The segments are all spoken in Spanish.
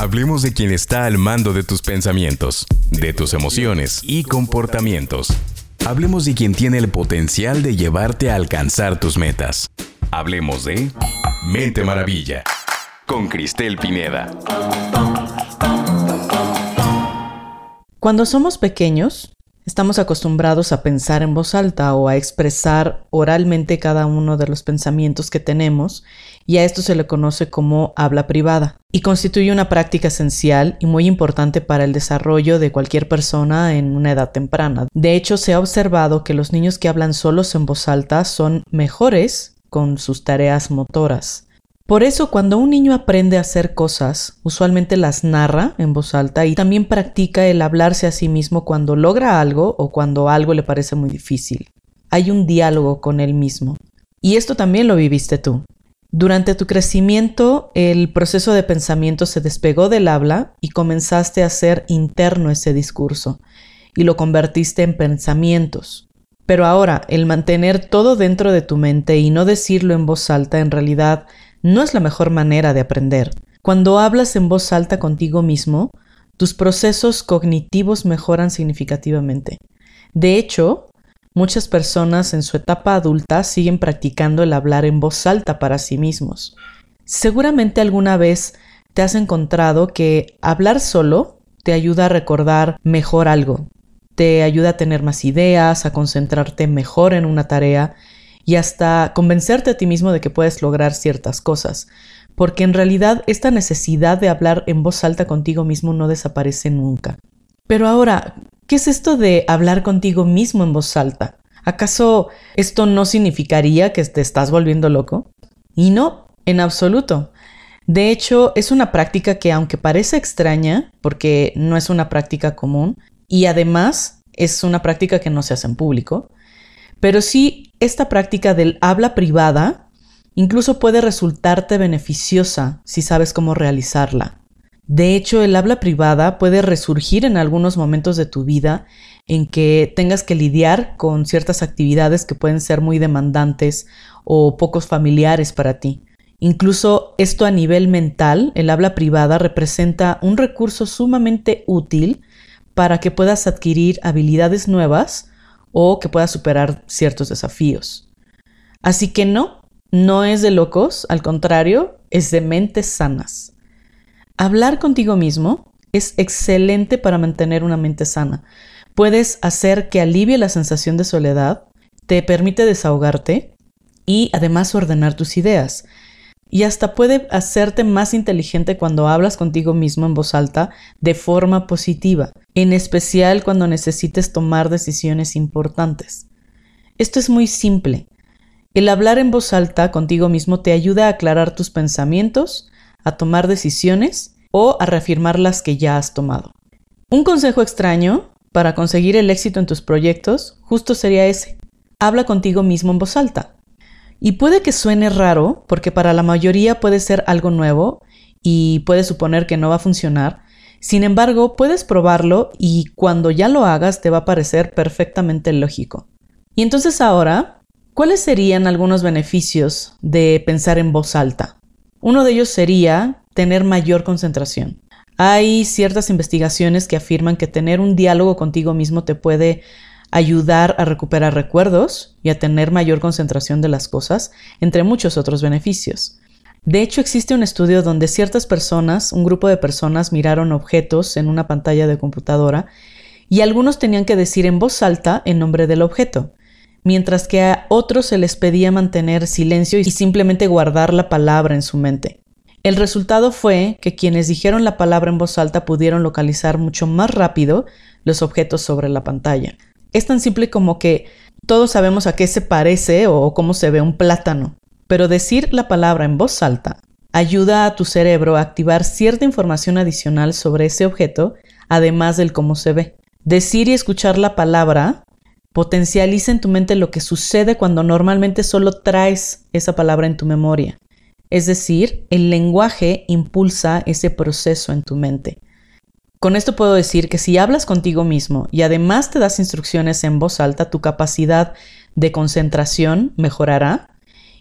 Hablemos de quien está al mando de tus pensamientos, de tus emociones y comportamientos. Hablemos de quien tiene el potencial de llevarte a alcanzar tus metas. Hablemos de Mente Maravilla con Cristel Pineda. Cuando somos pequeños, estamos acostumbrados a pensar en voz alta o a expresar oralmente cada uno de los pensamientos que tenemos y a esto se le conoce como habla privada y constituye una práctica esencial y muy importante para el desarrollo de cualquier persona en una edad temprana. De hecho, se ha observado que los niños que hablan solos en voz alta son mejores con sus tareas motoras. Por eso cuando un niño aprende a hacer cosas, usualmente las narra en voz alta y también practica el hablarse a sí mismo cuando logra algo o cuando algo le parece muy difícil. Hay un diálogo con él mismo. Y esto también lo viviste tú. Durante tu crecimiento, el proceso de pensamiento se despegó del habla y comenzaste a hacer interno ese discurso y lo convertiste en pensamientos. Pero ahora, el mantener todo dentro de tu mente y no decirlo en voz alta en realidad no es la mejor manera de aprender. Cuando hablas en voz alta contigo mismo, tus procesos cognitivos mejoran significativamente. De hecho, muchas personas en su etapa adulta siguen practicando el hablar en voz alta para sí mismos. Seguramente alguna vez te has encontrado que hablar solo te ayuda a recordar mejor algo, te ayuda a tener más ideas, a concentrarte mejor en una tarea y hasta convencerte a ti mismo de que puedes lograr ciertas cosas, porque en realidad esta necesidad de hablar en voz alta contigo mismo no desaparece nunca. Pero ahora, ¿qué es esto de hablar contigo mismo en voz alta? ¿Acaso esto no significaría que te estás volviendo loco? Y no, en absoluto. De hecho, es una práctica que aunque parece extraña, porque no es una práctica común, y además es una práctica que no se hace en público, pero sí, esta práctica del habla privada incluso puede resultarte beneficiosa si sabes cómo realizarla. De hecho, el habla privada puede resurgir en algunos momentos de tu vida en que tengas que lidiar con ciertas actividades que pueden ser muy demandantes o pocos familiares para ti. Incluso esto a nivel mental, el habla privada representa un recurso sumamente útil para que puedas adquirir habilidades nuevas o que pueda superar ciertos desafíos. Así que no, no es de locos, al contrario, es de mentes sanas. Hablar contigo mismo es excelente para mantener una mente sana. Puedes hacer que alivie la sensación de soledad, te permite desahogarte y además ordenar tus ideas y hasta puede hacerte más inteligente cuando hablas contigo mismo en voz alta de forma positiva, en especial cuando necesites tomar decisiones importantes. Esto es muy simple. El hablar en voz alta contigo mismo te ayuda a aclarar tus pensamientos, a tomar decisiones o a reafirmar las que ya has tomado. Un consejo extraño para conseguir el éxito en tus proyectos justo sería ese. Habla contigo mismo en voz alta. Y puede que suene raro, porque para la mayoría puede ser algo nuevo y puede suponer que no va a funcionar. Sin embargo, puedes probarlo y cuando ya lo hagas te va a parecer perfectamente lógico. Y entonces ahora, ¿cuáles serían algunos beneficios de pensar en voz alta? Uno de ellos sería tener mayor concentración. Hay ciertas investigaciones que afirman que tener un diálogo contigo mismo te puede ayudar a recuperar recuerdos y a tener mayor concentración de las cosas, entre muchos otros beneficios. De hecho, existe un estudio donde ciertas personas, un grupo de personas, miraron objetos en una pantalla de computadora y algunos tenían que decir en voz alta el nombre del objeto, mientras que a otros se les pedía mantener silencio y simplemente guardar la palabra en su mente. El resultado fue que quienes dijeron la palabra en voz alta pudieron localizar mucho más rápido los objetos sobre la pantalla. Es tan simple como que todos sabemos a qué se parece o cómo se ve un plátano, pero decir la palabra en voz alta ayuda a tu cerebro a activar cierta información adicional sobre ese objeto, además del cómo se ve. Decir y escuchar la palabra potencializa en tu mente lo que sucede cuando normalmente solo traes esa palabra en tu memoria. Es decir, el lenguaje impulsa ese proceso en tu mente. Con esto puedo decir que si hablas contigo mismo y además te das instrucciones en voz alta, tu capacidad de concentración mejorará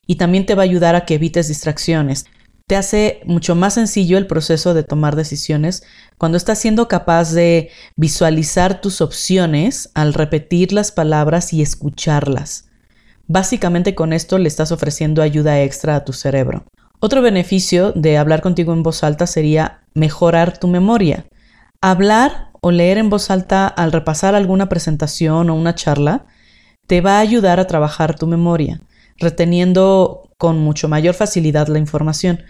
y también te va a ayudar a que evites distracciones. te hace mucho más sencillo el proceso de tomar decisiones cuando estás siendo capaz de visualizar tus opciones al repetir las palabras y escucharlas. Básicamente con esto le estás ofreciendo ayuda extra a tu cerebro. Otro beneficio de hablar contigo en voz alta sería mejorar tu memoria. Hablar o leer en voz alta al repasar alguna presentación o una charla te va a ayudar a trabajar tu memoria, reteniendo con mucho mayor facilidad la información.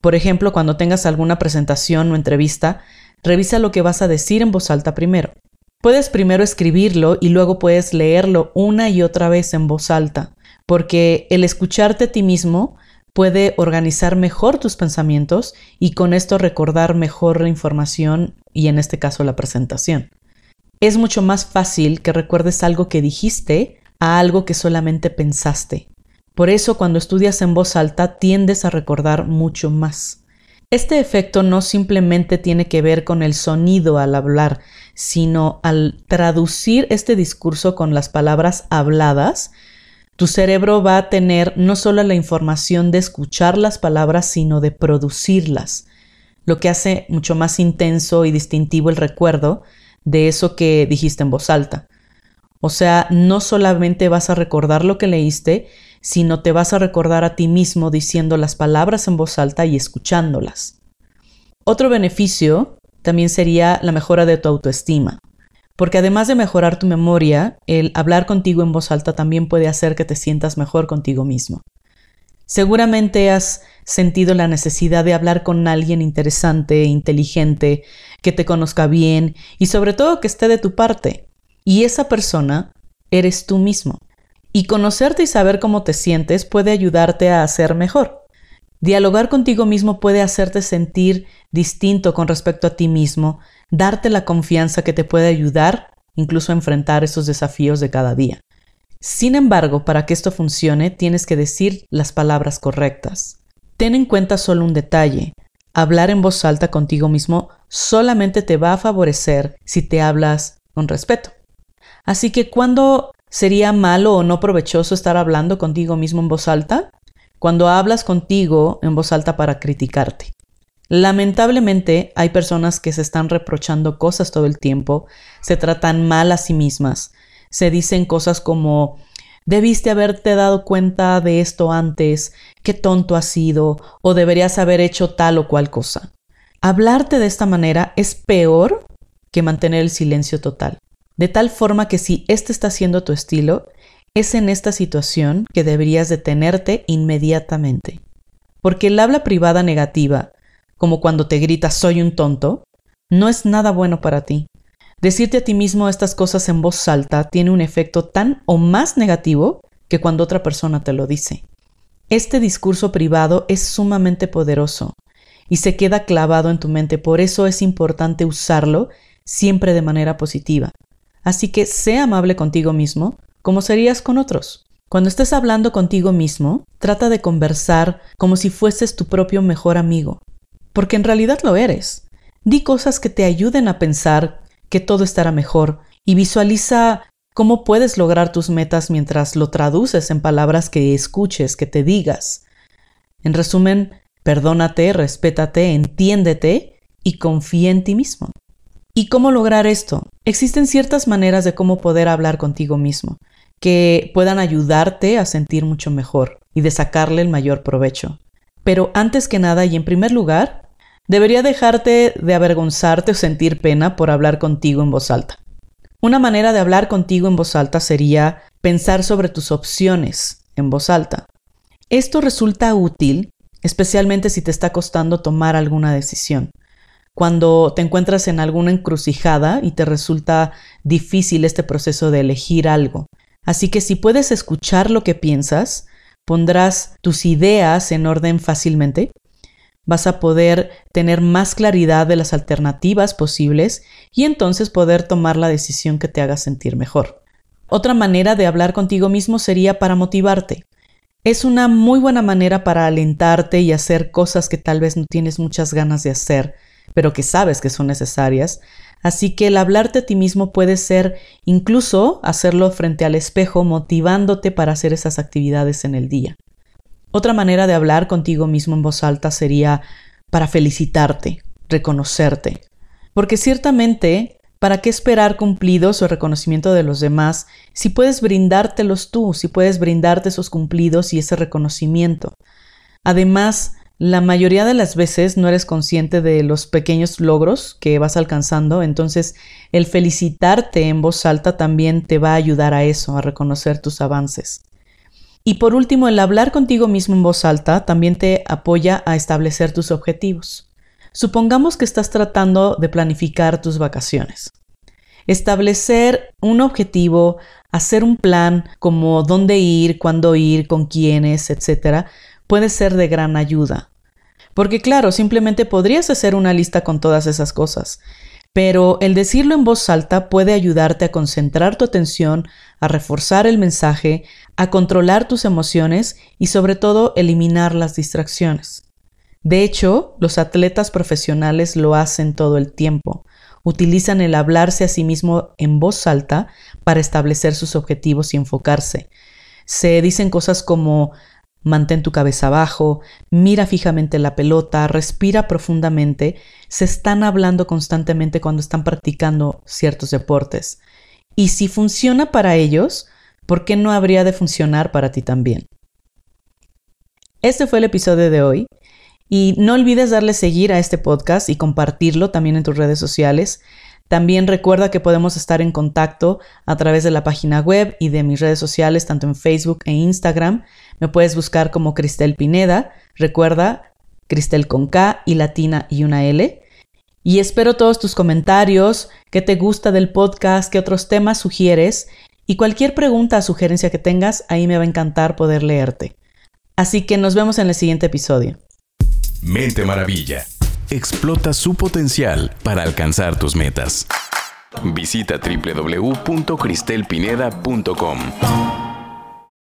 Por ejemplo, cuando tengas alguna presentación o entrevista, revisa lo que vas a decir en voz alta primero. Puedes primero escribirlo y luego puedes leerlo una y otra vez en voz alta, porque el escucharte a ti mismo puede organizar mejor tus pensamientos y con esto recordar mejor la información y en este caso la presentación. Es mucho más fácil que recuerdes algo que dijiste a algo que solamente pensaste. Por eso cuando estudias en voz alta tiendes a recordar mucho más. Este efecto no simplemente tiene que ver con el sonido al hablar, sino al traducir este discurso con las palabras habladas, tu cerebro va a tener no solo la información de escuchar las palabras, sino de producirlas, lo que hace mucho más intenso y distintivo el recuerdo de eso que dijiste en voz alta. O sea, no solamente vas a recordar lo que leíste, sino te vas a recordar a ti mismo diciendo las palabras en voz alta y escuchándolas. Otro beneficio también sería la mejora de tu autoestima. Porque además de mejorar tu memoria, el hablar contigo en voz alta también puede hacer que te sientas mejor contigo mismo. Seguramente has sentido la necesidad de hablar con alguien interesante, inteligente, que te conozca bien y sobre todo que esté de tu parte. Y esa persona eres tú mismo. Y conocerte y saber cómo te sientes puede ayudarte a ser mejor. Dialogar contigo mismo puede hacerte sentir distinto con respecto a ti mismo darte la confianza que te puede ayudar incluso a enfrentar esos desafíos de cada día. Sin embargo, para que esto funcione, tienes que decir las palabras correctas. Ten en cuenta solo un detalle. Hablar en voz alta contigo mismo solamente te va a favorecer si te hablas con respeto. Así que, ¿cuándo sería malo o no provechoso estar hablando contigo mismo en voz alta? Cuando hablas contigo en voz alta para criticarte. Lamentablemente hay personas que se están reprochando cosas todo el tiempo, se tratan mal a sí mismas, se dicen cosas como debiste haberte dado cuenta de esto antes, qué tonto has sido, o deberías haber hecho tal o cual cosa. Hablarte de esta manera es peor que mantener el silencio total. De tal forma que si este está siendo tu estilo, es en esta situación que deberías detenerte inmediatamente. Porque el habla privada negativa como cuando te gritas soy un tonto, no es nada bueno para ti. Decirte a ti mismo estas cosas en voz alta tiene un efecto tan o más negativo que cuando otra persona te lo dice. Este discurso privado es sumamente poderoso y se queda clavado en tu mente, por eso es importante usarlo siempre de manera positiva. Así que sé amable contigo mismo como serías con otros. Cuando estés hablando contigo mismo, trata de conversar como si fueses tu propio mejor amigo porque en realidad lo eres. Di cosas que te ayuden a pensar que todo estará mejor y visualiza cómo puedes lograr tus metas mientras lo traduces en palabras que escuches, que te digas. En resumen, perdónate, respétate, entiéndete y confía en ti mismo. ¿Y cómo lograr esto? Existen ciertas maneras de cómo poder hablar contigo mismo, que puedan ayudarte a sentir mucho mejor y de sacarle el mayor provecho. Pero antes que nada y en primer lugar, debería dejarte de avergonzarte o sentir pena por hablar contigo en voz alta. Una manera de hablar contigo en voz alta sería pensar sobre tus opciones en voz alta. Esto resulta útil, especialmente si te está costando tomar alguna decisión. Cuando te encuentras en alguna encrucijada y te resulta difícil este proceso de elegir algo. Así que si puedes escuchar lo que piensas, pondrás tus ideas en orden fácilmente vas a poder tener más claridad de las alternativas posibles y entonces poder tomar la decisión que te haga sentir mejor. Otra manera de hablar contigo mismo sería para motivarte. Es una muy buena manera para alentarte y hacer cosas que tal vez no tienes muchas ganas de hacer, pero que sabes que son necesarias. Así que el hablarte a ti mismo puede ser incluso hacerlo frente al espejo motivándote para hacer esas actividades en el día. Otra manera de hablar contigo mismo en voz alta sería para felicitarte, reconocerte. Porque ciertamente, ¿para qué esperar cumplidos o reconocimiento de los demás si puedes brindártelos tú, si puedes brindarte esos cumplidos y ese reconocimiento? Además, la mayoría de las veces no eres consciente de los pequeños logros que vas alcanzando, entonces el felicitarte en voz alta también te va a ayudar a eso, a reconocer tus avances. Y por último, el hablar contigo mismo en voz alta también te apoya a establecer tus objetivos. Supongamos que estás tratando de planificar tus vacaciones. Establecer un objetivo, hacer un plan como dónde ir, cuándo ir, con quiénes, etc., puede ser de gran ayuda. Porque claro, simplemente podrías hacer una lista con todas esas cosas, pero el decirlo en voz alta puede ayudarte a concentrar tu atención, a reforzar el mensaje, a controlar tus emociones y sobre todo eliminar las distracciones. De hecho, los atletas profesionales lo hacen todo el tiempo. Utilizan el hablarse a sí mismo en voz alta para establecer sus objetivos y enfocarse. Se dicen cosas como mantén tu cabeza abajo, mira fijamente la pelota, respira profundamente. Se están hablando constantemente cuando están practicando ciertos deportes. Y si funciona para ellos, ¿por qué no habría de funcionar para ti también? Este fue el episodio de hoy. Y no olvides darle seguir a este podcast y compartirlo también en tus redes sociales. También recuerda que podemos estar en contacto a través de la página web y de mis redes sociales, tanto en Facebook e Instagram. Me puedes buscar como Cristel Pineda. Recuerda, Cristel con K y latina y una L. Y espero todos tus comentarios, qué te gusta del podcast, qué otros temas sugieres y cualquier pregunta o sugerencia que tengas, ahí me va a encantar poder leerte. Así que nos vemos en el siguiente episodio. Mente Maravilla. Explota su potencial para alcanzar tus metas. Visita www.cristelpineda.com.